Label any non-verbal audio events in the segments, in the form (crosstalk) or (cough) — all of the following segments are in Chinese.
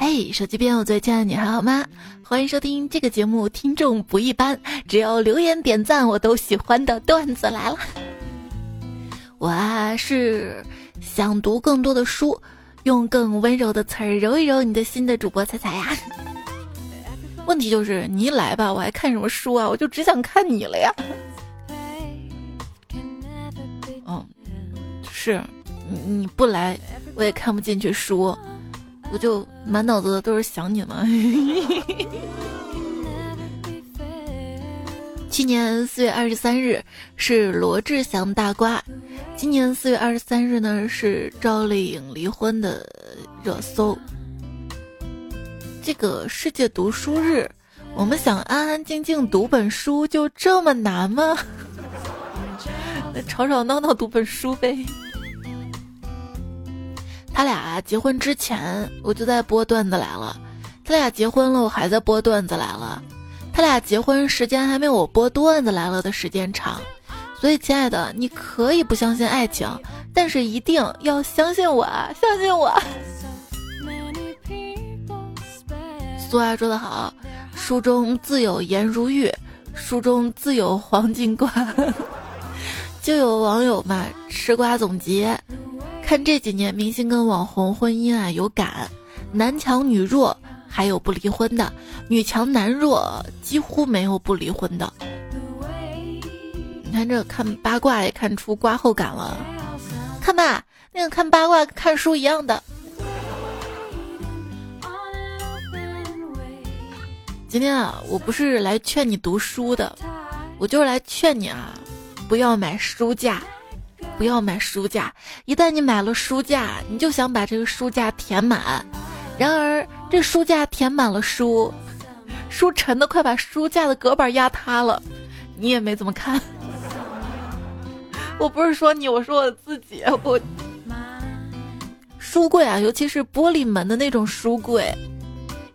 嘿，手机边我最亲爱的你还好吗？欢迎收听这个节目，听众不一般，只要留言点赞我都喜欢的段子来了。我啊是想读更多的书，用更温柔的词儿揉一揉你的心的主播彩彩呀。问题就是你一来吧，我还看什么书啊？我就只想看你了呀。嗯，是，你你不来我也看不进去书。我就满脑子都是想你嘛。(laughs) 去年四月二十三日是罗志祥大瓜，今年四月二十三日呢是赵丽颖离婚的热搜。这个世界读书日，我们想安安静静读本书就这么难吗？(laughs) 那吵吵闹闹读本书呗。他俩结婚之前，我就在播段子来了；他俩结婚了，我还在播段子来了。他俩结婚时间还没有我播段子来了的时间长，所以亲爱的，你可以不相信爱情，但是一定要相信我，相信我。俗话说得好：“书中自有颜如玉，书中自有黄金瓜。(laughs) ”就有网友嘛，吃瓜总结。看这几年明星跟网红婚姻啊有感，男强女弱，还有不离婚的；女强男弱，几乎没有不离婚的。你看这看八卦也看出瓜后感了，看吧，那个看八卦看书一样的。今天啊，我不是来劝你读书的，我就是来劝你啊，不要买书架。不要买书架，一旦你买了书架，你就想把这个书架填满。然而，这书架填满了书，书沉的快把书架的隔板压塌了，你也没怎么看。我不是说你，我说我自己。我书柜啊，尤其是玻璃门的那种书柜，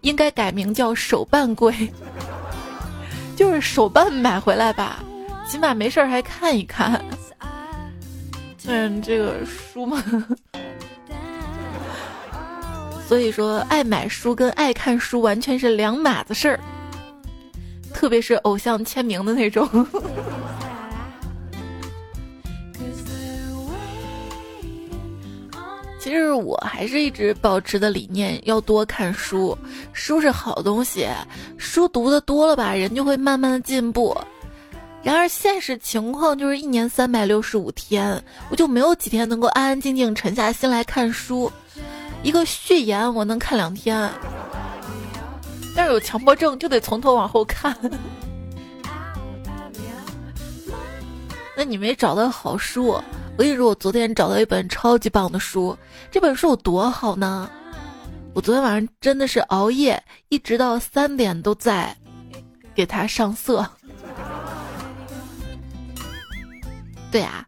应该改名叫手办柜，就是手办买回来吧，起码没事儿还看一看。嗯，这个书嘛，所以说爱买书跟爱看书完全是两码子事儿，特别是偶像签名的那种。其实我还是一直保持的理念，要多看书，书是好东西，书读的多了吧，人就会慢慢的进步。然而现实情况就是一年三百六十五天，我就没有几天能够安安静静沉下心来看书。一个序言我能看两天，但是有强迫症就得从头往后看。(laughs) 那你没找到好书？我跟你说，我昨天找到一本超级棒的书。这本书有多好呢？我昨天晚上真的是熬夜，一直到三点都在给它上色。对啊，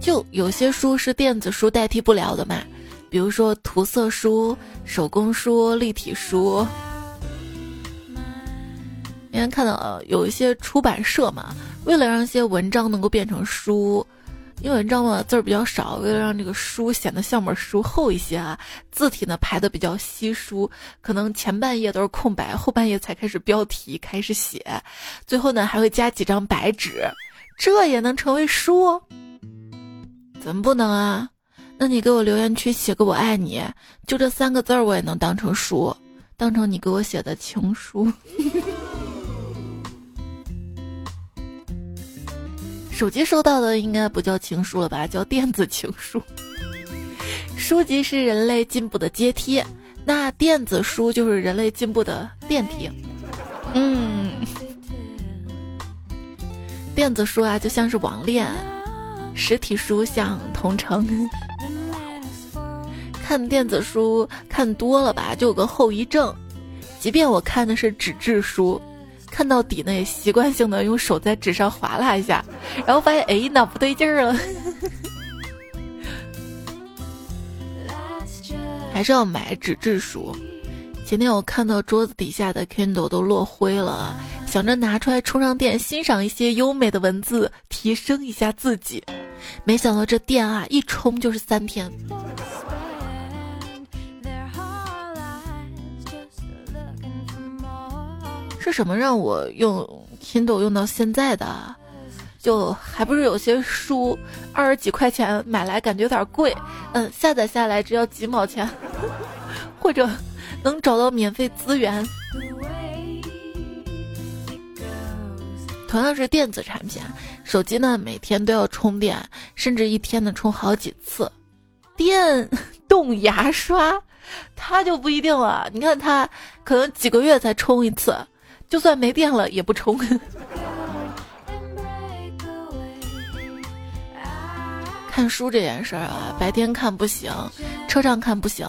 就有些书是电子书代替不了的嘛，比如说涂色书、手工书、立体书。今天看到有一些出版社嘛，为了让一些文章能够变成书，因为文章嘛字儿比较少，为了让这个书显得像本书厚一些啊，字体呢排的比较稀疏，可能前半页都是空白，后半页才开始标题开始写，最后呢还会加几张白纸。这也能成为书？怎么不能啊？那你给我留言区写个“我爱你”，就这三个字儿，我也能当成书，当成你给我写的情书。(laughs) 手机收到的应该不叫情书了吧？叫电子情书。书籍是人类进步的阶梯，那电子书就是人类进步的电梯。嗯。电子书啊，就像是网恋；实体书像同城。(laughs) 看电子书看多了吧，就有个后遗症。即便我看的是纸质书，看到底呢，也习惯性的用手在纸上划拉一下，然后发现哎，哪不对劲儿了？(laughs) 还是要买纸质书。前天我看到桌子底下的 Kindle 都落灰了，想着拿出来充上电，欣赏一些优美的文字，提升一下自己。没想到这电啊，一充就是三天。是什么让我用 Kindle 用到现在的？就还不是有些书二十几块钱买来感觉有点贵，嗯，下载下来只要几毛钱，(laughs) 或者能找到免费资源。同样是电子产品，手机呢每天都要充电，甚至一天呢充好几次。电 (laughs) 动牙刷，它就不一定了。你看它可能几个月才充一次，就算没电了也不充。(laughs) 看书这件事儿啊，白天看不行，车上看不行，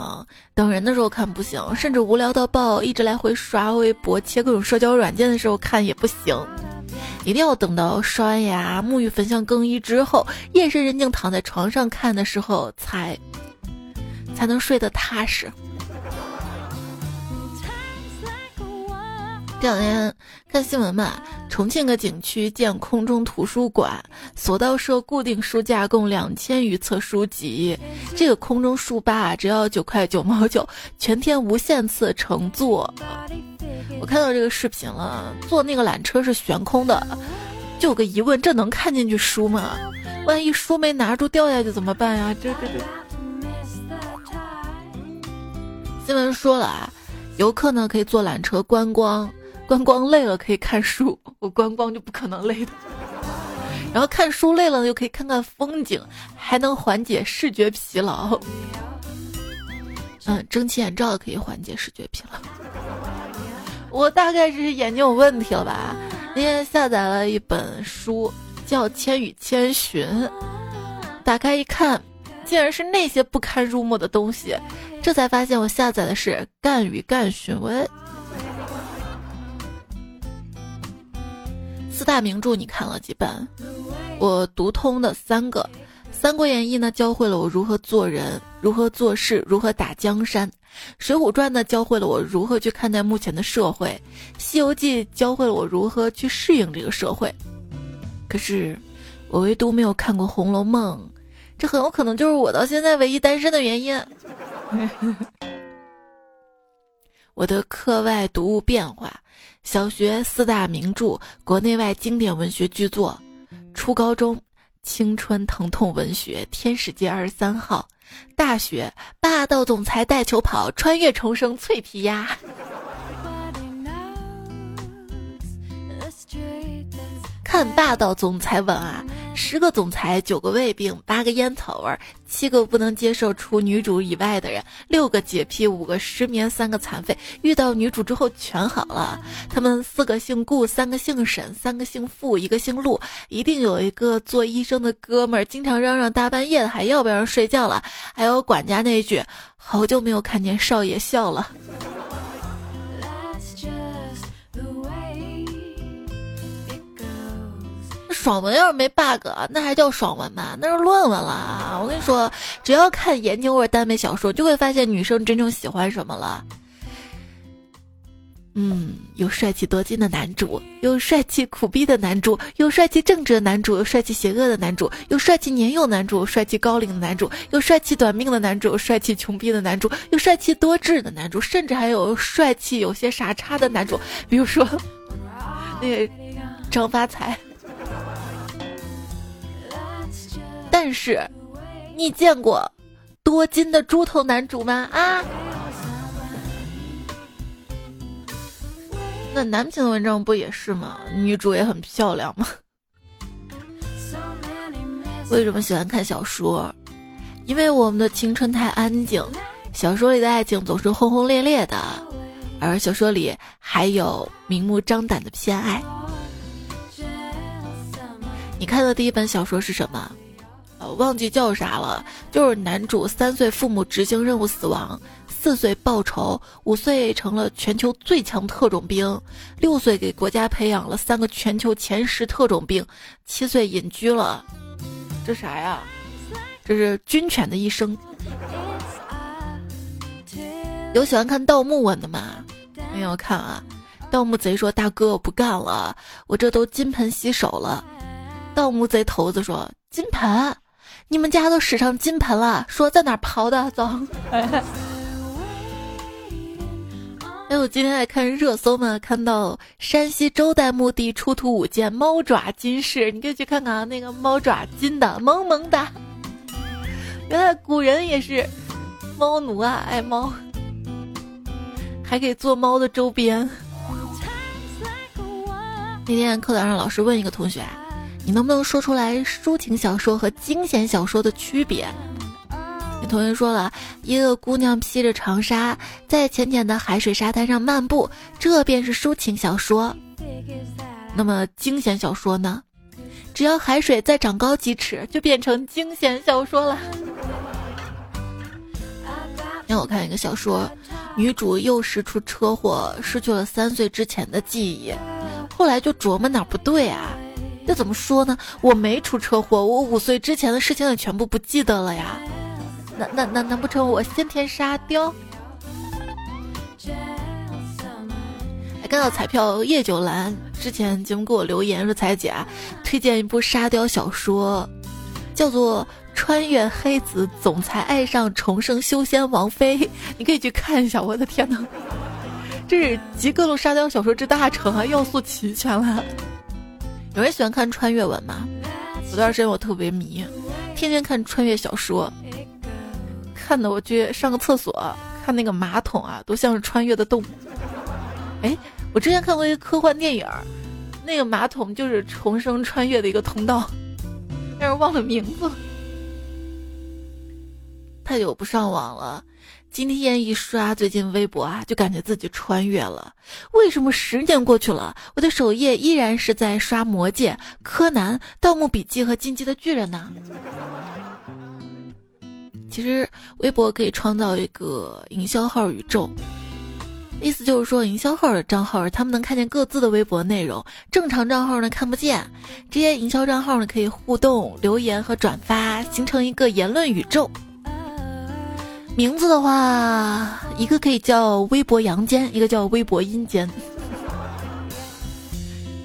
等人的时候看不行，甚至无聊到爆，一直来回刷微博、切各种社交软件的时候看也不行。一定要等到刷完牙、沐浴焚香更衣之后，夜深人静躺在床上看的时候，才才能睡得踏实。这两天看新闻嘛，重庆个景区建空中图书馆，索道设固定书架共两千余册书籍。这个空中书吧只要九块九毛九，全天无限次乘坐。我看到这个视频了，坐那个缆车是悬空的，就有个疑问：这能看进去书吗？万一书没拿住掉下去怎么办呀？这这这。新闻说了啊，游客呢可以坐缆车观光。观光累了可以看书，(laughs) 我观光就不可能累的。然后看书累了又可以看看风景，还能缓解视觉疲劳。嗯，蒸汽眼罩可以缓解视觉疲劳。我大概是眼睛有问题了吧？那天下载了一本书，叫《千与千寻》，打开一看，竟然是那些不堪入目的东西。这才发现我下载的是《干与干询问》。四大名著你看了几本？我读通的三个，《三国演义》呢教会了我如何做人，如何做事，如何打江山；《水浒传》呢教会了我如何去看待目前的社会；《西游记》教会了我如何去适应这个社会。可是，我唯独没有看过《红楼梦》，这很有可能就是我到现在唯一单身的原因。(laughs) 我的课外读物变化。小学四大名著，国内外经典文学巨作；初高中青春疼痛文学，《天使街二十三号》；大学霸道总裁带球跑，穿越重生脆皮鸭。(laughs) 看霸道总裁文啊，十个总裁，九个胃病，八个烟草味儿，七个不能接受除女主以外的人，六个洁癖，五个失眠，三个残废。遇到女主之后全好了。他们四个姓顾，三个姓沈，三个姓付，一个姓陆。一定有一个做医生的哥们儿，经常嚷嚷大半夜的还要不要人睡觉了。还有管家那句：好久没有看见少爷笑了。爽文要是没 bug，那还叫爽文吗？那是论文了。我跟你说，只要看言情或者耽美小说，就会发现女生真正喜欢什么了。嗯，有帅气多金的男主，有帅气苦逼的男主，有帅气正直的男主，有帅气邪恶的男主，有帅气年幼男主，帅气高龄的男主，有帅气短命的男主，帅气穷逼的男主，有帅气多智的男主，甚至还有帅气有些傻叉的男主，比如说那个张发财。但是，你见过多金的猪头男主吗？啊？那男频的文章不也是吗？女主也很漂亮吗？(laughs) 为什么喜欢看小说？因为我们的青春太安静，小说里的爱情总是轰轰烈烈的，而小说里还有明目张胆的偏爱。你看的第一本小说是什么？忘记叫啥了，就是男主三岁父母执行任务死亡，四岁报仇，五岁成了全球最强特种兵，六岁给国家培养了三个全球前十特种兵，七岁隐居了。这啥呀？这是军犬的一生。有喜欢看盗墓文的吗？没有看啊。盗墓贼说：“大哥，我不干了，我这都金盆洗手了。”盗墓贼头子说：“金盆。”你们家都使上金盆了，说在哪刨的？走。(laughs) 哎，我今天在看热搜嘛，看到山西周代墓地出土五件猫爪金饰，你可以去看看啊，那个猫爪金的萌萌的。原来古人也是猫奴啊，爱猫，还可以做猫的周边。那天课堂上，老师问一个同学：“你能不能说出来抒情小说和惊险小说的区别？”有同学说了一个姑娘披着长纱，在浅浅的海水沙滩上漫步，这便是抒情小说。那么惊险小说呢？只要海水再长高几尺，就变成惊险小说了。让我看一个小说，女主又是出车祸，失去了三岁之前的记忆。后来就琢磨哪不对啊？这怎么说呢？我没出车祸，我五岁之前的事情也全部不记得了呀。那那那难不成我先天沙雕？还看到彩票叶九兰之前节目给我留言说：“彩姐推荐一部沙雕小说，叫做《穿越黑子总裁爱上重生修仙王妃》，你可以去看一下。”我的天哪！这是集各路沙雕小说之大成啊，要素齐全了。有人喜欢看穿越文吗？有段时间我特别迷，天天看穿越小说，看的我去上个厕所，看那个马桶啊，都像是穿越的洞。哎，我之前看过一个科幻电影，那个马桶就是重生穿越的一个通道，但是忘了名字。太久不上网了。今天一刷最近微博啊，就感觉自己穿越了。为什么十年过去了，我的首页依然是在刷《魔戒》《柯南》《盗墓笔记》和《进击的巨人》呢？其实微博可以创造一个营销号宇宙，意思就是说，营销号的账号他们能看见各自的微博内容，正常账号呢看不见。这些营销账号呢可以互动、留言和转发，形成一个言论宇宙。名字的话，一个可以叫微博阳间，一个叫微博阴间。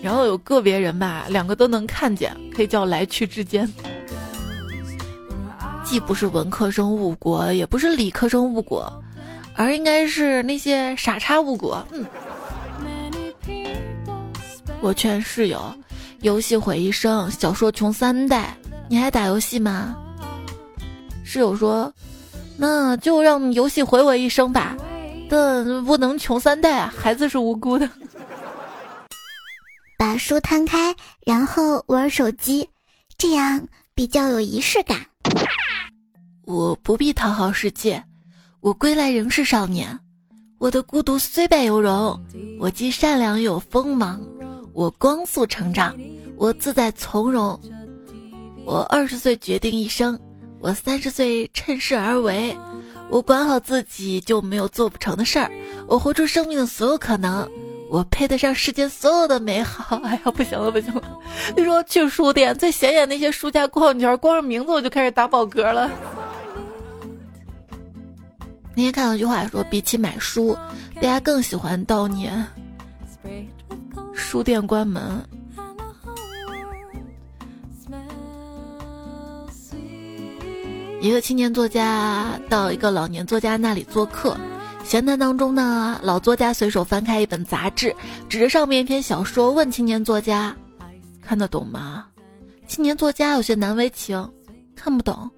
然后有个别人吧，两个都能看见，可以叫来去之间。既不是文科生误国，也不是理科生误国，而应该是那些傻叉误国。嗯。我劝室友，游戏毁一生，小说穷三代。你还打游戏吗？室友说。那就让游戏毁我一生吧，但不能穷三代啊！孩子是无辜的。(laughs) 把书摊开，然后玩手机，这样比较有仪式感。我不必讨好世界，我归来仍是少年。我的孤独虽败犹荣，我既善良又锋芒。我光速成长，我自在从容。我二十岁决定一生。我三十岁趁势而为，我管好自己就没有做不成的事儿。我活出生命的所有可能，我配得上世间所有的美好。(laughs) 哎呀，不行了，不行了！你说去书店最显眼那些书架逛一圈，光是名字我就开始打饱嗝了。那天看到一句话说，比起买书，大家更喜欢悼念书店关门。一个青年作家到一个老年作家那里做客，闲谈当中呢，老作家随手翻开一本杂志，指着上面一篇小说问青年作家：“看得懂吗？”青年作家有些难为情：“看不懂。”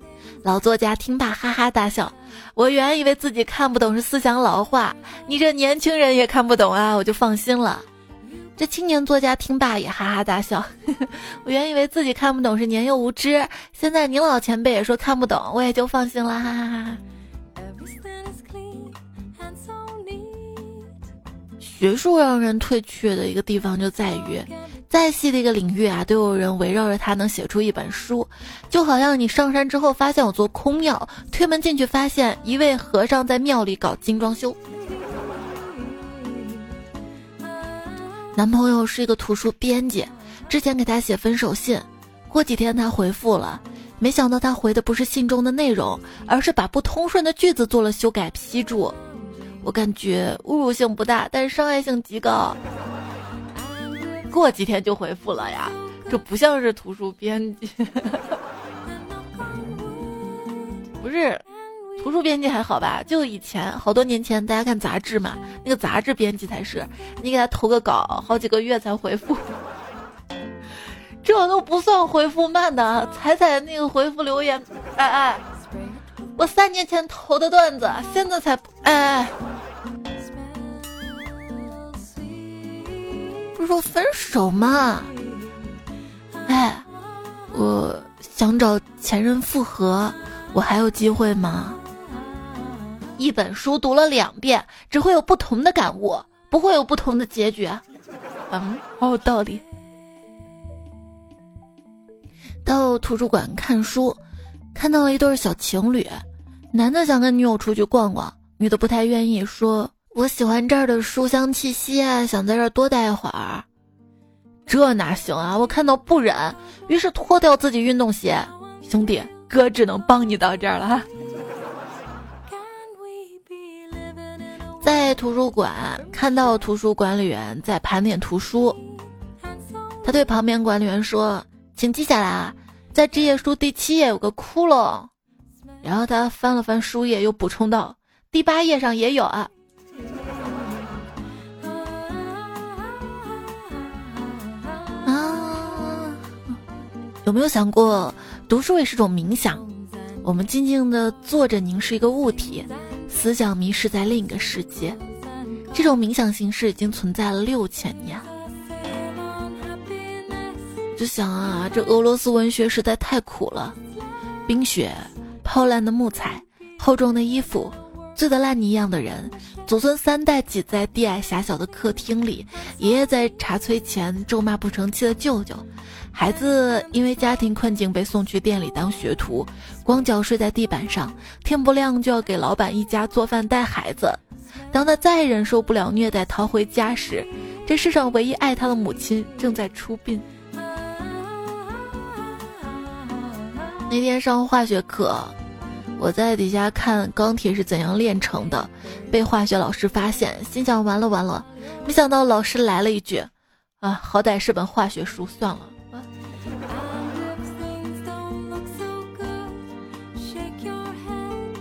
老作家听罢哈哈大笑：“我原以为自己看不懂是思想老化，你这年轻人也看不懂啊，我就放心了。”这青年作家听罢也哈哈大笑。(laughs) 我原以为自己看不懂是年幼无知，现在您老前辈也说看不懂，我也就放心了。哈哈哈。学术让人退却的一个地方就在于，再细的一个领域啊，都有人围绕着它能写出一本书。就好像你上山之后发现有座空庙，推门进去发现一位和尚在庙里搞精装修。男朋友是一个图书编辑，之前给他写分手信，过几天他回复了，没想到他回的不是信中的内容，而是把不通顺的句子做了修改批注。我感觉侮辱性不大，但是伤害性极高。过几天就回复了呀，这不像是图书编辑，(laughs) 不是图书编辑还好吧？就以前好多年前，大家看杂志嘛，那个杂志编辑才是，你给他投个稿，好几个月才回复，(laughs) 这都不算回复慢的。彩彩那个回复留言，哎哎，我三年前投的段子，现在才哎，不是说分手吗？哎，我想找前任复合，我还有机会吗？一本书读了两遍，只会有不同的感悟，不会有不同的结局。嗯，好有道理。到图书馆看书，看到了一对小情侣，男的想跟女友出去逛逛，女的不太愿意，说：“我喜欢这儿的书香气息啊，想在这儿多待一会儿。”这哪行啊！我看到不忍，于是脱掉自己运动鞋，兄弟哥只能帮你到这儿了。在图书馆看到图书管理员在盘点图书，他对旁边管理员说：“请记下来啊，在这页书第七页有个窟窿。”然后他翻了翻书页，又补充道：“第八页上也有啊。”啊，有没有想过，读书也是种冥想？我们静静的坐着，凝视一个物体。思想迷失在另一个世界，这种冥想形式已经存在了六千年。就想啊，这俄罗斯文学实在太苦了，冰雪、泡烂的木材、厚重的衣服、醉得烂泥一样的人，祖孙三代挤在低矮狭小的客厅里，爷爷在茶炊前咒骂不成器的舅舅。孩子因为家庭困境被送去店里当学徒，光脚睡在地板上，天不亮就要给老板一家做饭带孩子。当他再忍受不了虐待，逃回家时，这世上唯一爱他的母亲正在出殡。那天上化学课，我在底下看钢铁是怎样炼成的，被化学老师发现，心想完了完了，没想到老师来了一句：“啊，好歹是本化学书，算了。”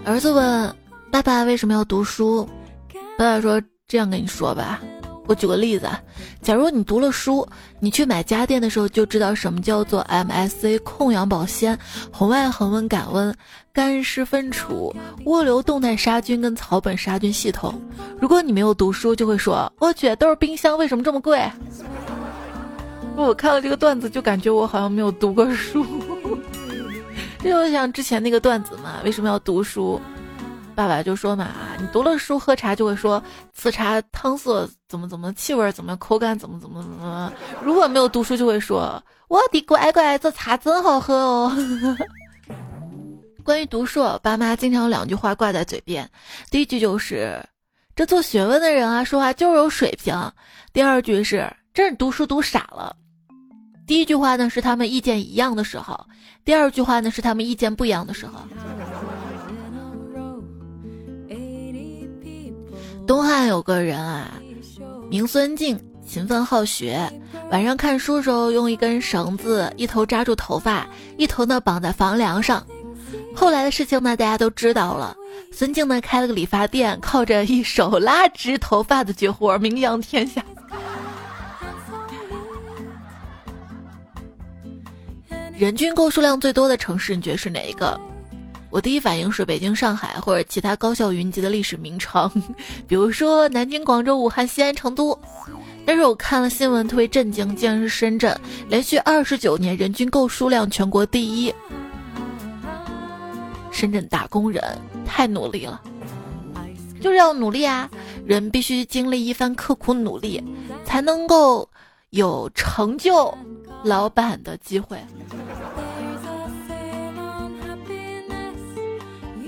儿子问爸爸为什么要读书，爸爸说：“这样跟你说吧，我举个例子，假如你读了书，你去买家电的时候就知道什么叫做 MSC 控氧保鲜、红外恒温感温、干湿分储、涡流动态杀菌跟草本杀菌系统。如果你没有读书，就会说：我去，都是冰箱，为什么这么贵？我看了这个段子，就感觉我好像没有读过书。(laughs) 就像之前那个段子嘛，为什么要读书？爸爸就说嘛，你读了书喝茶就会说此茶汤色怎么怎么，气味怎么，口感怎么怎么怎么。如果没有读书，就会说我的乖乖，这茶真好喝哦。(laughs) 关于读书，爸妈经常有两句话挂在嘴边，第一句就是这做学问的人啊，说话就是有水平；第二句是真是读书读傻了。第一句话呢是他们意见一样的时候，第二句话呢是他们意见不一样的时候。东汉有个人啊，名孙敬，勤奋好学，晚上看书时候用一根绳子，一头扎住头发，一头呢绑在房梁上。后来的事情呢，大家都知道了。孙敬呢开了个理发店，靠着一手拉直头发的绝活名扬天下。人均购书量最多的城市，你觉得是哪一个？我第一反应是北京、上海或者其他高校云集的历史名城，(laughs) 比如说南京、广州、武汉、西安、成都。但是我看了新闻，特别震惊，竟然是深圳，连续二十九年人均购书量全国第一。深圳打工人太努力了，就是要努力啊！人必须经历一番刻苦努力，才能够有成就。老板的机会。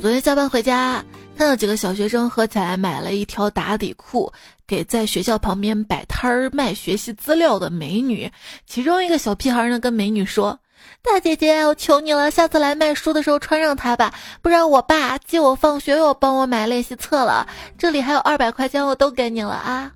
昨天下班回家，看到几个小学生合起来买了一条打底裤，给在学校旁边摆摊儿卖学习资料的美女。其中一个小屁孩呢，跟美女说：“大姐姐，我求你了，下次来卖书的时候穿上它吧，不然我爸接我放学又帮我买练习册了。这里还有二百块钱，我都给你了啊。”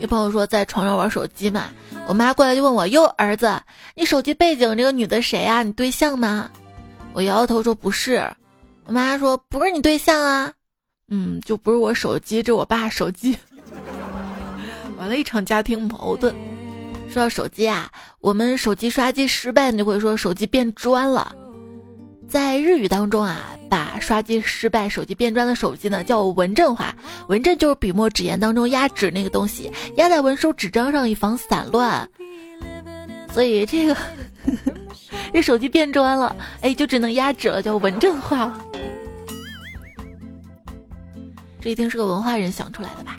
有朋友说在床上玩手机嘛，我妈过来就问我：“哟，儿子，你手机背景这个女的谁啊？你对象吗？”我摇摇头说：“不是。”我妈说：“不是你对象啊？”嗯，就不是我手机，这我爸手机。(laughs) 完了一场家庭矛盾。说到手机啊，我们手机刷机失败，你就会说手机变砖了。在日语当中啊，把刷机失败、手机变砖的手机呢叫文正化。文正就是笔墨纸砚当中压纸那个东西，压在文书纸张上以防散乱。所以这个 (laughs) 这手机变砖了，哎，就只能压纸了，叫文正化。这一定是个文化人想出来的吧？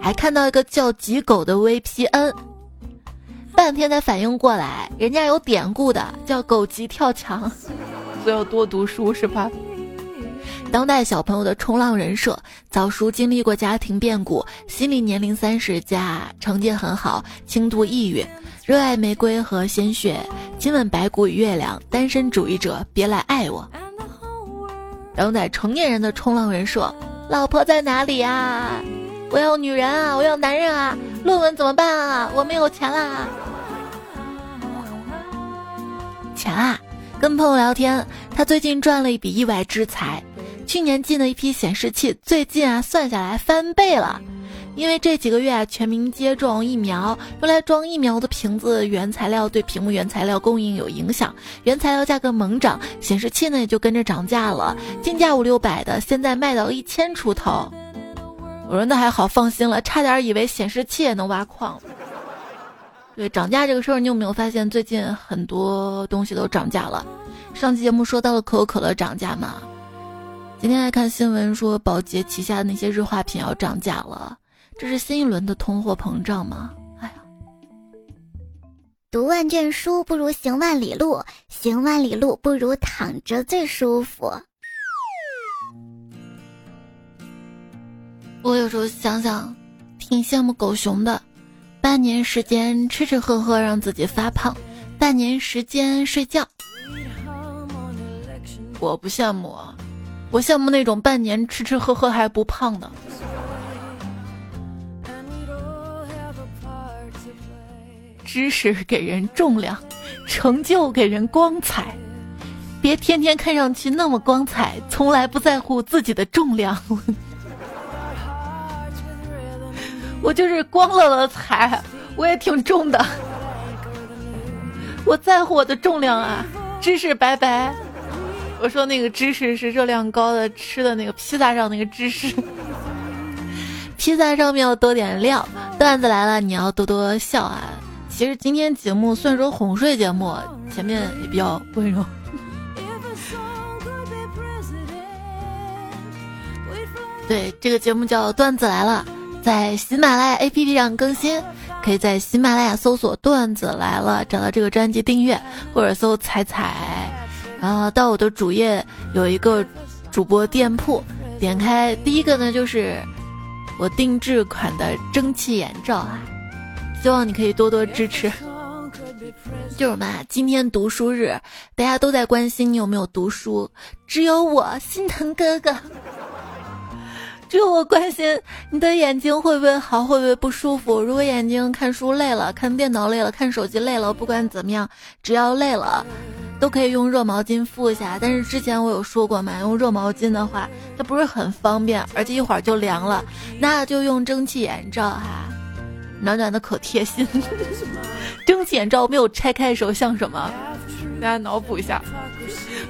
还看到一个叫吉狗的 VPN。半天才反应过来，人家有典故的，叫“狗急跳墙”，所以要多读书是吧？当代小朋友的冲浪人设：早熟，经历过家庭变故，心理年龄三十加，成绩很好，轻度抑郁，热爱玫瑰和鲜血，亲吻白骨与月亮，单身主义者，别来爱我。当代成年人的冲浪人设：老婆在哪里啊？我要女人啊！我要男人啊！论文怎么办啊？我没有钱啦！钱啊！跟朋友聊天，他最近赚了一笔意外之财，去年进了一批显示器，最近啊算下来翻倍了。因为这几个月啊全民接种疫苗，用来装疫苗的瓶子原材料对屏幕原材料供应有影响，原材料价格猛涨，显示器呢也就跟着涨价了，进价五六百的，现在卖到一千出头。我说那还好，放心了，差点以为显示器也能挖矿。对涨价这个事儿，你有没有发现最近很多东西都涨价了？上期节目说到了可口可乐涨价嘛，今天还看新闻说宝洁旗下的那些日化品要涨价了，这是新一轮的通货膨胀吗？哎呀，读万卷书不如行万里路，行万里路不如躺着最舒服。我有时候想想，挺羡慕狗熊的。半年时间吃吃喝喝让自己发胖，半年时间睡觉。我不羡慕，我羡慕那种半年吃吃喝喝还不胖的。知识给人重量，成就给人光彩。别天天看上去那么光彩，从来不在乎自己的重量。我就是光了了彩，我也挺重的。我在乎我的重量啊，芝士拜拜。我说那个芝士是热量高的，吃的那个披萨上那个芝士。披萨上面要多点料。段子来了，你要多多笑啊。其实今天节目虽然说哄睡节目，前面也比较温柔。对，这个节目叫段子来了。在喜马拉雅 APP 上更新，可以在喜马拉雅搜索“段子来了”，找到这个专辑订阅，或者搜“彩彩”，然后到我的主页有一个主播店铺，点开第一个呢就是我定制款的蒸汽眼罩啊，希望你可以多多支持。就是嘛，今天读书日，大家都在关心你有没有读书，只有我心疼哥哥。只有我关心你的眼睛会不会好，会不会不舒服。如果眼睛看书累了，看电脑累了，看手机累了，不管怎么样，只要累了，都可以用热毛巾敷一下。但是之前我有说过嘛，用热毛巾的话，它不是很方便，而且一会儿就凉了。那就用蒸汽眼罩哈，暖暖的可贴心。蒸汽眼罩没有拆开的时候像什么？大家脑补一下，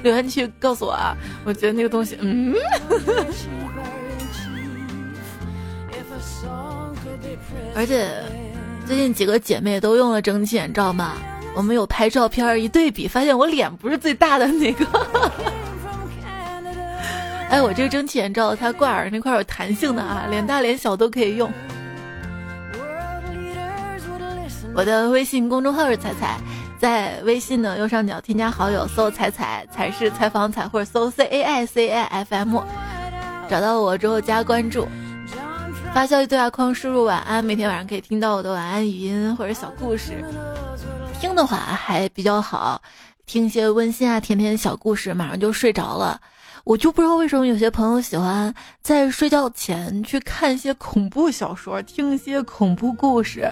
留言区告诉我啊。我觉得那个东西，嗯。而且最近几个姐妹都用了蒸汽眼罩嘛，我们有拍照片一对比，发现我脸不是最大的那个。(laughs) 哎，我这个蒸汽眼罩它挂耳那块有弹性的啊，脸大脸小都可以用。我的微信公众号是彩彩，在微信的右上角添加好友，搜“彩彩”，彩是采访彩，或者搜 “c a i c a f m”，找到我之后加关注。发消息对话框输入晚安，每天晚上可以听到我的晚安语音或者小故事。听的话还比较好，听一些温馨啊甜甜的小故事，马上就睡着了。我就不知道为什么有些朋友喜欢在睡觉前去看一些恐怖小说，听一些恐怖故事，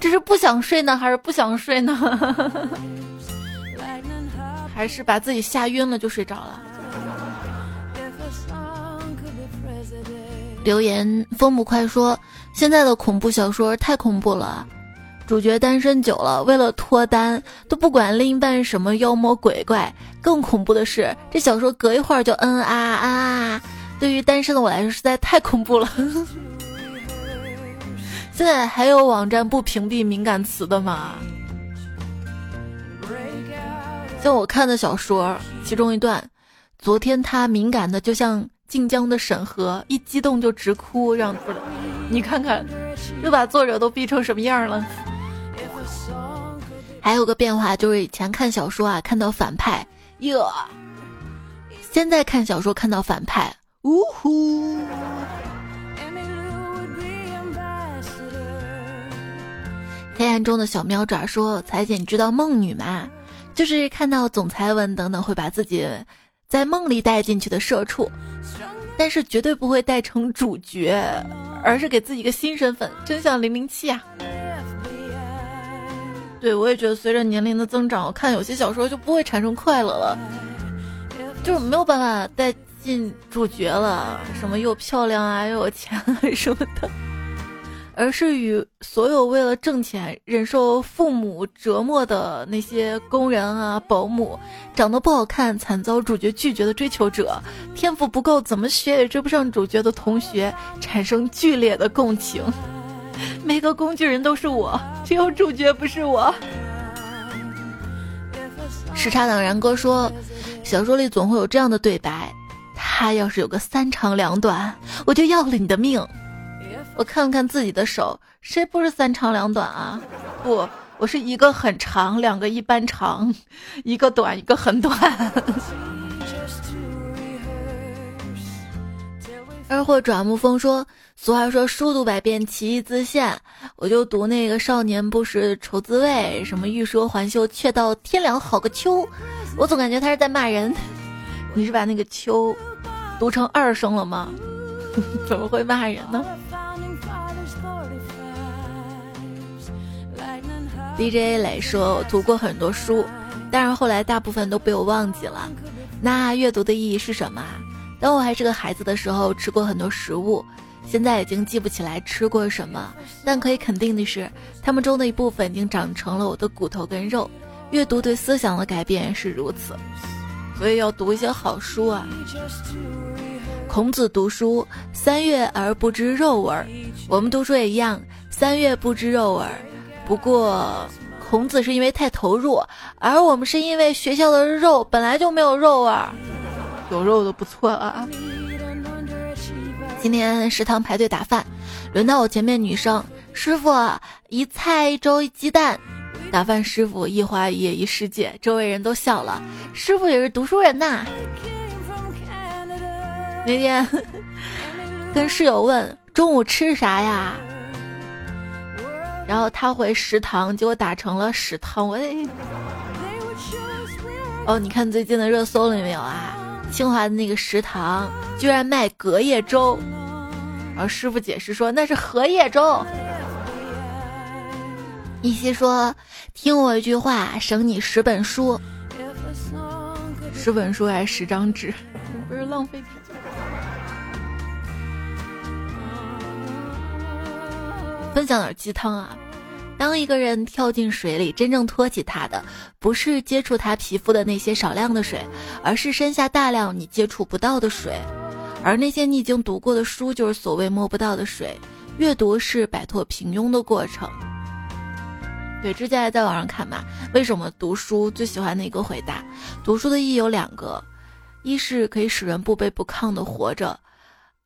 这是不想睡呢，还是不想睡呢？(laughs) 还是把自己吓晕了就睡着了？留言风不快说，现在的恐怖小说太恐怖了。主角单身久了，为了脱单都不管另一半什么妖魔鬼怪。更恐怖的是，这小说隔一会儿就嗯啊啊！对于单身的我来说，实在太恐怖了。现在还有网站不屏蔽敏感词的吗？像我看的小说，其中一段，昨天他敏感的就像晋江的审核，一激动就直哭，让你看看，(laughs) 又把作者都逼成什么样了。还有个变化就是以前看小说啊，看到反派哟，现在看小说看到反派，呜呼！黑暗中的小喵爪说：“彩姐，你知道梦女吗？就是看到总裁文等等，会把自己在梦里带进去的社畜，但是绝对不会带成主角，而是给自己一个新身份，真像零零七啊！”对，我也觉得随着年龄的增长，我看有些小说就不会产生快乐了，就是没有办法带进主角了，什么又漂亮啊，又有钱啊什么的，而是与所有为了挣钱忍受父母折磨的那些工人啊、保姆，长得不好看、惨遭主角拒绝的追求者，天赋不够怎么学也追不上主角的同学，产生剧烈的共情。(laughs) 每个工具人都是我，只有主角不是我。时差党然哥说，小说里总会有这样的对白：他要是有个三长两短，我就要了你的命。我看了看自己的手，谁不是三长两短啊？不，我是一个很长，两个一般长，一个短，一个很短。二货转木风说：“俗话说书读百遍，其义自现。我就读那个少年不识愁滋味，什么欲说还休，却道天凉好个秋。我总感觉他是在骂人。你是把那个秋读成二声了吗？(laughs) 怎么会骂人呢？”DJ 磊说：“我读过很多书，但是后来大部分都被我忘记了。那阅读的意义是什么？”当我还是个孩子的时候，吃过很多食物，现在已经记不起来吃过什么。但可以肯定的是，它们中的一部分已经长成了我的骨头跟肉。阅读对思想的改变是如此，所以要读一些好书啊。孔子读书三月而不知肉味儿，我们读书也一样，三月不知肉味儿。不过孔子是因为太投入，而我们是因为学校的肉本来就没有肉味儿。有肉的不错啊！今天食堂排队打饭，轮到我前面女生师傅一菜一粥一鸡蛋，打饭师傅一花一叶一世界，周围人都笑了。师傅也是读书人呐。那天 (laughs) 跟室友问中午吃啥呀，然后他回食堂，结果打成了屎汤。我哦，你看最近的热搜了没有啊？清华的那个食堂居然卖隔夜粥，然后师傅解释说那是荷叶粥。一西说：“听我一句话，省你十本书。十本书还是十张纸？不是浪费分享点鸡汤啊。当一个人跳进水里，真正托起他的，不是接触他皮肤的那些少量的水，而是身下大量你接触不到的水。而那些你已经读过的书，就是所谓摸不到的水。阅读是摆脱平庸的过程。对，之前还在网上看嘛，为什么读书最喜欢的一个回答？读书的意义有两个，一是可以使人不卑不亢的活着。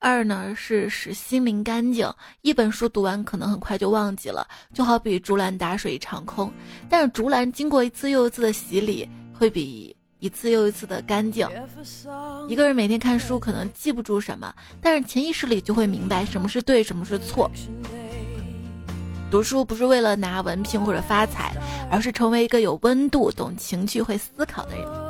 二呢是使心灵干净，一本书读完可能很快就忘记了，就好比竹篮打水一场空。但是竹篮经过一次又一次的洗礼，会比一次又一次的干净。一个人每天看书可能记不住什么，但是潜意识里就会明白什么是对，什么是错。读书不是为了拿文凭或者发财，而是成为一个有温度、懂情趣、会思考的人。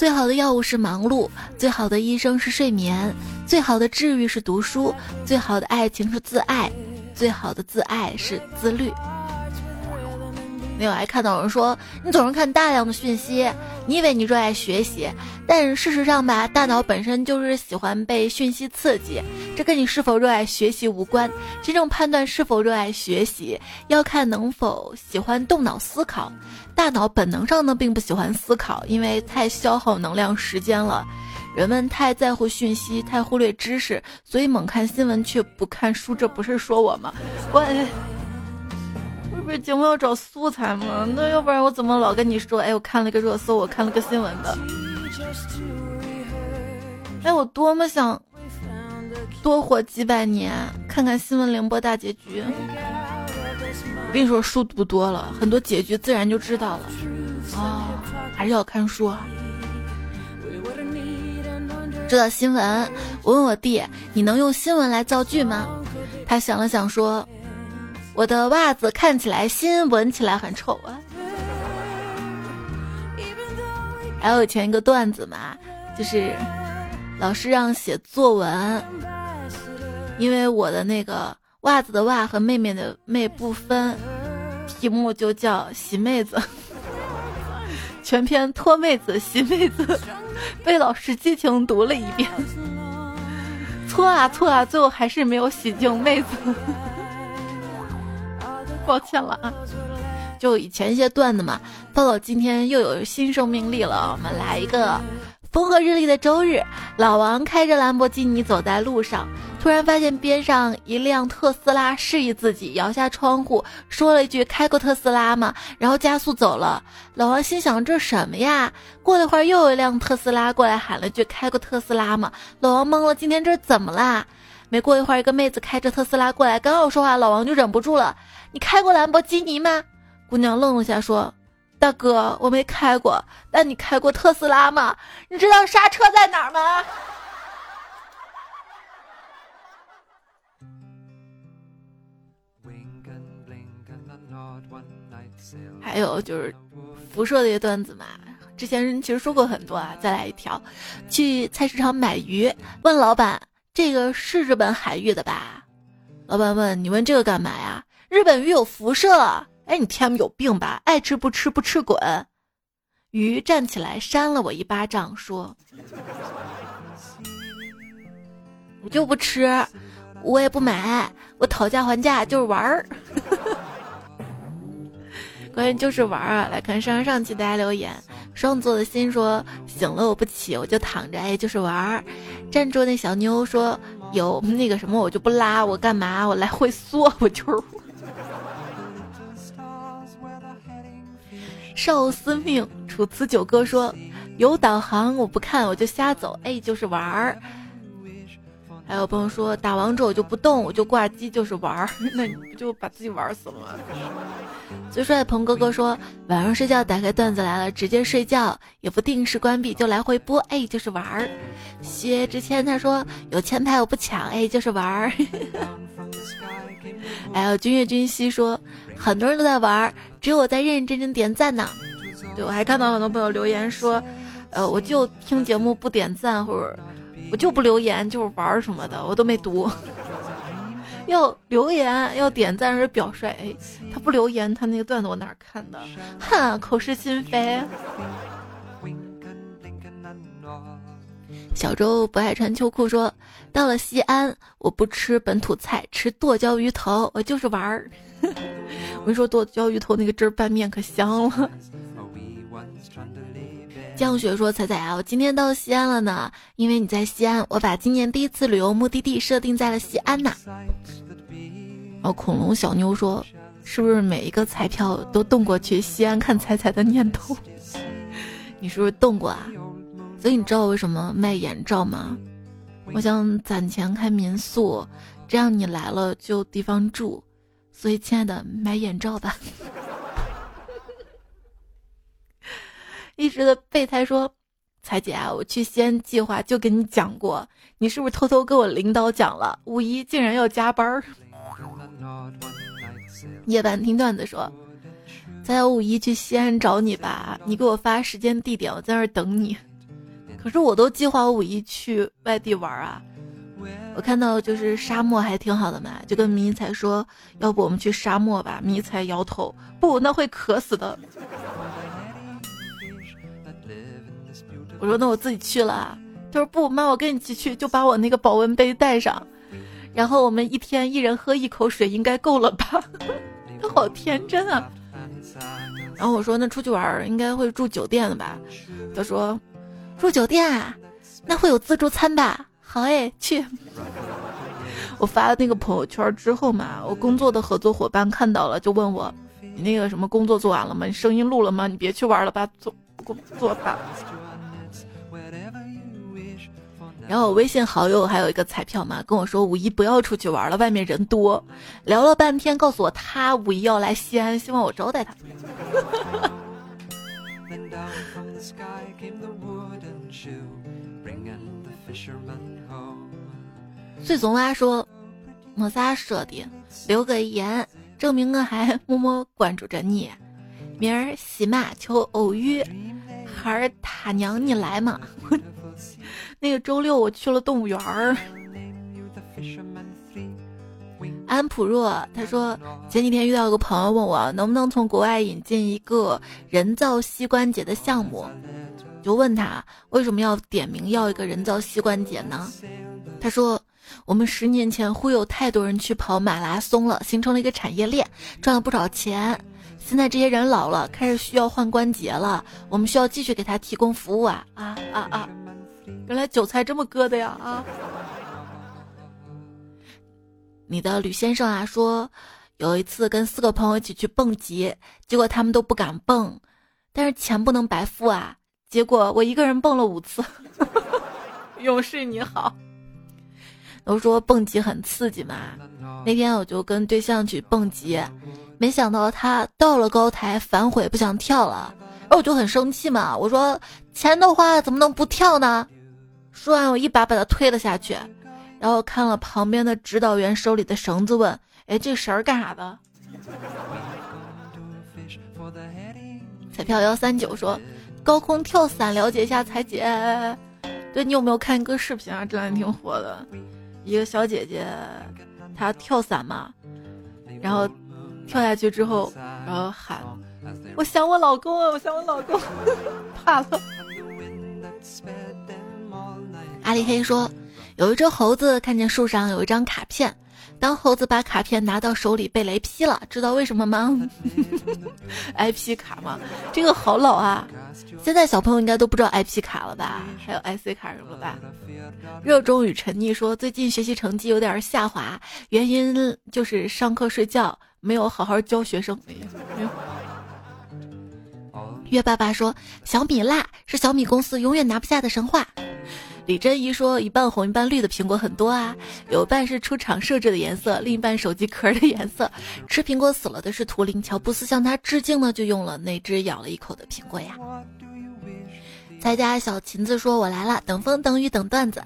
最好的药物是忙碌，最好的医生是睡眠，最好的治愈是读书，最好的爱情是自爱，最好的自爱是自律。没有，还看到有人说你总是看大量的讯息，你以为你热爱学习，但事实上吧，大脑本身就是喜欢被讯息刺激，这跟你是否热爱学习无关。真正判断是否热爱学习，要看能否喜欢动脑思考。大脑本能上呢，并不喜欢思考，因为太消耗能量时间了。人们太在乎讯息，太忽略知识，所以猛看新闻却不看书，这不是说我吗？我。不是节目要找素材吗？那要不然我怎么老跟你说？哎，我看了个热搜，我看了个新闻的。哎，我多么想多活几百年，看看新闻联播大结局。我跟你说，书读多了，很多结局自然就知道了。啊，还是要看书。啊。知道新闻，我问我弟：“你能用新闻来造句吗？”他想了想说。我的袜子看起来新，闻起来很臭啊。还有前一个段子嘛，就是老师让写作文，因为我的那个袜子的袜和妹妹的妹不分，题目就叫洗妹子，(laughs) 全篇脱妹子洗妹子，(laughs) 被老师激情读了一遍，错啊错啊，最后还是没有洗净妹子。抱歉了啊，就以前一些段子嘛。报道今天又有新生命力了，我们来一个风和日丽的周日。老王开着兰博基尼走在路上，突然发现边上一辆特斯拉示意自己摇下窗户，说了一句“开过特斯拉吗？”然后加速走了。老王心想这什么呀？过了一会儿又有一辆特斯拉过来喊了句“开过特斯拉吗？”老王懵了，今天这怎么啦？没过一会儿，一个妹子开着特斯拉过来，刚要说话，老王就忍不住了：“你开过兰博基尼吗？”姑娘愣了下，说：“大哥，我没开过，但你开过特斯拉吗？你知道刹车在哪儿吗？”还有就是辐射的一些段子嘛，之前其实说过很多啊，再来一条：去菜市场买鱼，问老板。这个是日本海域的吧？老板问你问这个干嘛呀？日本鱼有辐射。哎，你天有病吧？爱吃不吃不吃滚！鱼站起来扇了我一巴掌，说：“我就不吃，我也不买，我讨价还价就是玩儿。(laughs) ”关键就是玩儿啊！来看上上期大家留言。双子座的心说：“醒了我不起，我就躺着，哎，就是玩儿。”站住那小妞说：“有那个什么，我就不拉，我干嘛？我来回缩，我就是。”少司命楚辞九哥说：“有导航我不看，我就瞎走，哎，就是玩儿。”还有朋友说打王者我就不动，我就挂机就是玩儿，(laughs) 那你不就把自己玩死了吗？(laughs) 最帅的鹏哥哥说晚上睡觉打开段子来了，直接睡觉也不定时关闭就来回播，哎就是玩儿。薛之谦他说有前排我不抢，哎就是玩儿。(laughs) 还有君越君熙说很多人都在玩，只有我在认认真真点赞呢。对我还看到很多朋友留言说，呃我就听节目不点赞或者。我就不留言，就是玩什么的，我都没读。(laughs) 要留言要点赞是表率，哎，他不留言，他那个段子我哪看的？哼，口是心非。小周不爱穿秋裤说，到了西安，我不吃本土菜，吃剁椒鱼头，我就是玩儿。(laughs) 我跟你说，剁椒鱼头那个汁儿拌面可香了。(laughs) 江雪说：“彩彩啊，我今天到西安了呢。因为你在西安，我把今年第一次旅游目的地设定在了西安呐。”哦，恐龙小妞说：“是不是每一个彩票都动过去西安看彩彩的念头？(laughs) 你是不是动过啊？所以你知道我为什么卖眼罩吗？我想攒钱开民宿，这样你来了就地方住。所以，亲爱的，买眼罩吧。”一直的备胎说：“彩姐啊，我去西安计划就跟你讲过，你是不是偷偷跟我领导讲了？五一竟然要加班儿。”夜半听段子说：“咱要五一去西安找你吧，你给我发时间地点，我在那儿等你。”可是我都计划五一去外地玩啊。我看到就是沙漠还挺好的嘛，就跟迷彩说，要不我们去沙漠吧？迷彩摇头，不，那会渴死的。我说那我自己去了。他说不，妈，我跟你一起去，就把我那个保温杯带上，然后我们一天一人喝一口水，应该够了吧？(laughs) 他好天真啊。然后我说那出去玩应该会住酒店的吧？他说住酒店啊，那会有自助餐吧？好哎，去。我发了那个朋友圈之后嘛，我工作的合作伙伴看到了，就问我，你那个什么工作做完了吗？你声音录了吗？你别去玩了吧，做工作吧。然后我微信好友还有一个彩票嘛，跟我说五一不要出去玩了，外面人多。聊了半天，告诉我他五一要来西安，希望我招待他。最总啊说：“没啥说的，留个言证明我还 (laughs) 默默关注着你。明儿喜马求偶遇，孩儿他娘你来嘛？” (laughs) 那个周六我去了动物园儿。安普若他说前几天遇到个朋友问我能不能从国外引进一个人造膝关节的项目，就问他为什么要点名要一个人造膝关节呢？他说我们十年前忽悠太多人去跑马拉松了，形成了一个产业链，赚了不少钱。现在这些人老了，开始需要换关节了，我们需要继续给他提供服务啊啊啊啊！原来韭菜这么割的呀啊！你的吕先生啊说，有一次跟四个朋友一起去蹦极，结果他们都不敢蹦，但是钱不能白付啊。结果我一个人蹦了五次。(laughs) 勇士你好，都说蹦极很刺激嘛。那天我就跟对象去蹦极，没想到他到了高台反悔不想跳了，然后我就很生气嘛。我说钱都花了，怎么能不跳呢？说完，我一把把他推了下去，然后看了旁边的指导员手里的绳子，问：“哎，这绳儿干啥的？”彩票幺三九说：“高空跳伞，了解一下彩姐。”对你有没有看一个视频啊？这两天挺火的，一个小姐姐，她跳伞嘛，然后跳下去之后，然后喊：“我想我老公啊，我想我老公。(laughs) ”怕了。阿里黑说，有一只猴子看见树上有一张卡片，当猴子把卡片拿到手里被雷劈了，知道为什么吗？(laughs) IP 卡吗？这个好老啊！现在小朋友应该都不知道 IP 卡了吧？还有 IC 卡什么吧？热衷与沉溺说，最近学习成绩有点下滑，原因就是上课睡觉，没有好好教学生。月爸爸说，小米辣是小米公司永远拿不下的神话。李珍怡说：“一半红一半绿的苹果很多啊，有半是出厂设置的颜色，另一半手机壳的颜色。吃苹果死了的是图灵，乔布斯向他致敬呢，就用了那只咬了一口的苹果呀。”在家小琴子说：“我来了，等风等雨等段子。”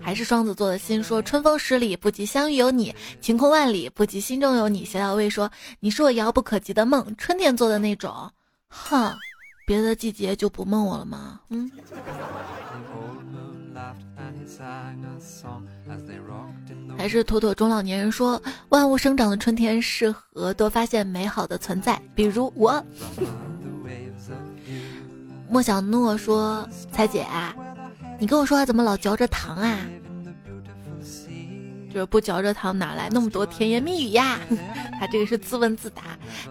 还是双子座的心说：“春风十里不及相遇有你，晴空万里不及心中有你。”小小薇说：“你是我遥不可及的梦，春天做的那种。”哼，别的季节就不梦我了吗？嗯。还是妥妥中老年人说，万物生长的春天适合多发现美好的存在，比如我。莫小诺说：“彩姐，你跟我说话怎么老嚼着糖啊？就是不嚼着糖，哪来那么多甜言蜜语呀？” (laughs) 他这个是自问自答。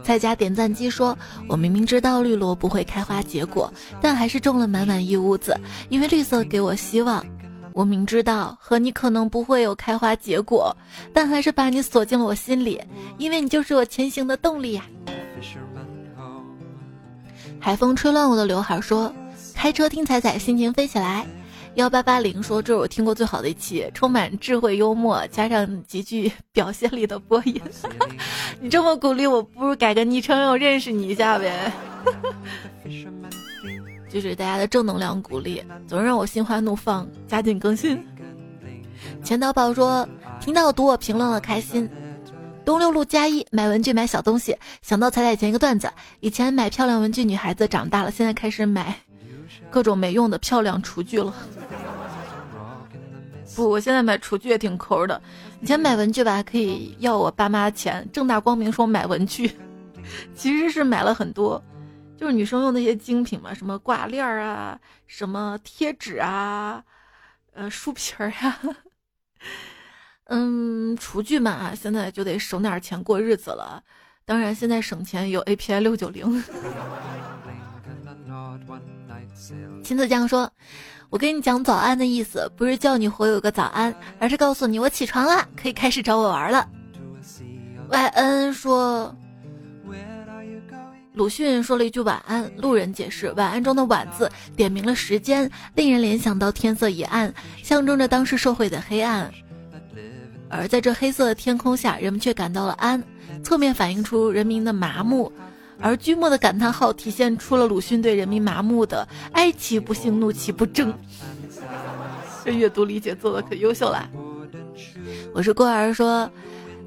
蔡家点赞机说：“我明明知道绿萝不会开花结果，但还是种了满满一屋子，因为绿色给我希望。”我明知道和你可能不会有开花结果，但还是把你锁进了我心里，因为你就是我前行的动力呀。海风吹乱我的刘海，说开车听彩彩，心情飞起来。幺八八零说这是我听过最好的一期，充满智慧幽默，加上极具 (laughs) 表现力的播音。你这么鼓励我，不如改个昵称，让我认识你一下呗。(laughs) 就是大家的正能量鼓励，总让我心花怒放，加紧更新。钱刀宝说：“听到读我评论了，开心。”东六路加一买文具买小东西，想到彩彩前一个段子，以前买漂亮文具女孩子长大了，现在开始买各种没用的漂亮厨具了。不，我现在买厨具也挺抠的。以前买文具吧，还可以要我爸妈钱，正大光明说买文具，(laughs) 其实是买了很多，就是女生用那些精品嘛，什么挂链啊，什么贴纸啊，呃，书皮儿呀。(laughs) 嗯，厨具嘛，现在就得省点钱过日子了。当然，现在省钱有 API 六九零。秦子江说：“我跟你讲早安的意思，不是叫你回有个早安，而是告诉你我起床了，可以开始找我玩了。” Y N 说：“鲁迅说了一句晚安，路人解释晚安中的晚字点明了时间，令人联想到天色已暗，象征着当时社会的黑暗。”而在这黑色的天空下，人们却感到了安，侧面反映出人民的麻木，而句末的感叹号体现出了鲁迅对人民麻木的哀其不幸，怒其不争。这阅读理解做的可优秀了。我是郭儿说，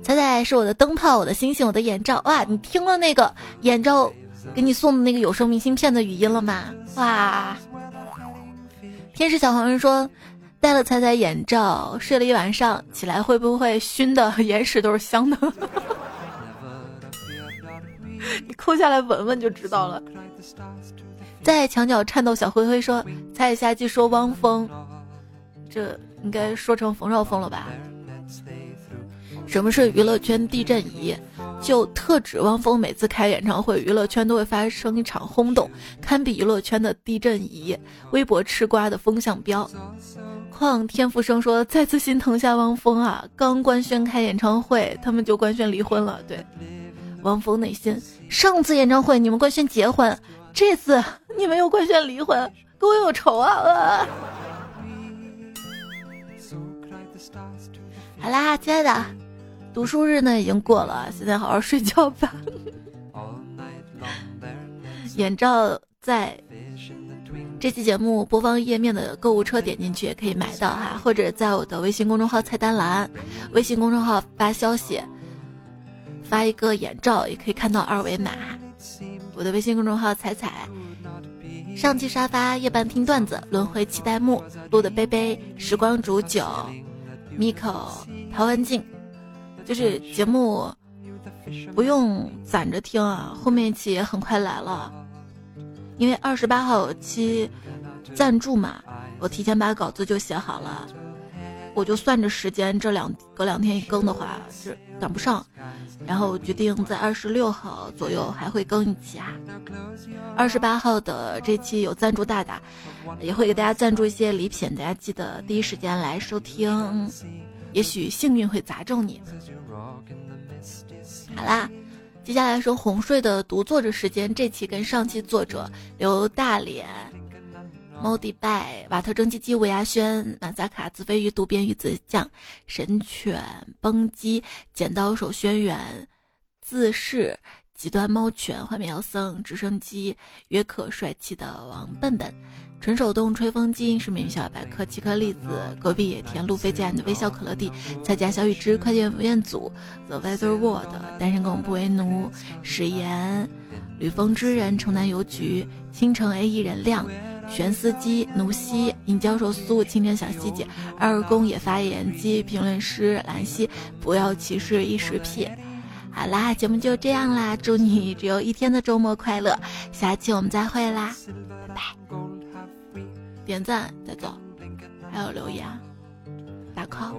彩彩是我的灯泡，我的星星，我的眼罩。哇，你听了那个眼罩给你送的那个有声明信片的语音了吗？哇，天使小黄人说。戴了彩彩眼罩，睡了一晚上，起来会不会熏的眼屎都是香的？(laughs) 你抠下来闻闻就知道了。在墙角颤抖，小灰灰说：“猜一下据说汪峰，这应该说成冯绍峰了吧？”什么是娱乐圈地震仪？就特指汪峰每次开演唱会，娱乐圈都会发生一场轰动，堪比娱乐圈的地震仪，微博吃瓜的风向标。况天福生说：“再次心疼下汪峰啊！刚官宣开演唱会，他们就官宣离婚了。对，汪峰内心，上次演唱会你们官宣结婚，这次你们又官宣离婚，跟我有仇啊！”好啦，亲爱的，读书日呢已经过了，现在好好睡觉吧。(laughs) 眼罩在。这期节目播放页面的购物车点进去也可以买到哈，或者在我的微信公众号菜单栏，微信公众号发消息，发一个眼罩也可以看到二维码。我的微信公众号彩彩，上期沙发夜半听段子，轮回期待木录的杯杯时光煮酒，Miko 陶文静，就是节目不用攒着听啊，后面一期也很快来了。因为二十八号有期赞助嘛，我提前把稿子就写好了，我就算着时间，这两隔两天一更的话，是赶不上，然后决定在二十六号左右还会更一期啊。二十八号的这期有赞助大大，也会给大家赞助一些礼品，大家记得第一时间来收听，也许幸运会砸中你。好啦。接下来说哄睡的读作者时间，这期跟上期作者刘大脸、猫迪拜、瓦特蒸汽机、吴亚轩、马萨卡、子飞鱼、渡边鱼子酱、神犬崩鸡、剪刀手轩辕、自视极端猫犬、画面妖僧、直升机、约克帅气的王笨笨。纯手动吹风机是美小百科，奇克栗子，隔壁野田路飞家的微笑可乐蒂，蔡家小雨之快件文院组，The Weather World，单身狗不为奴，史岩，吕风之人，城南邮局，倾城 A 一人亮，玄司机，奴西，尹教授苏，清晨小西姐，二宫野发言机，评论师兰溪，不要歧视一时屁。好啦，节目就这样啦，祝你只有一天的周末快乐，下期我们再会啦，拜拜。点赞再走，还有留言，打 call。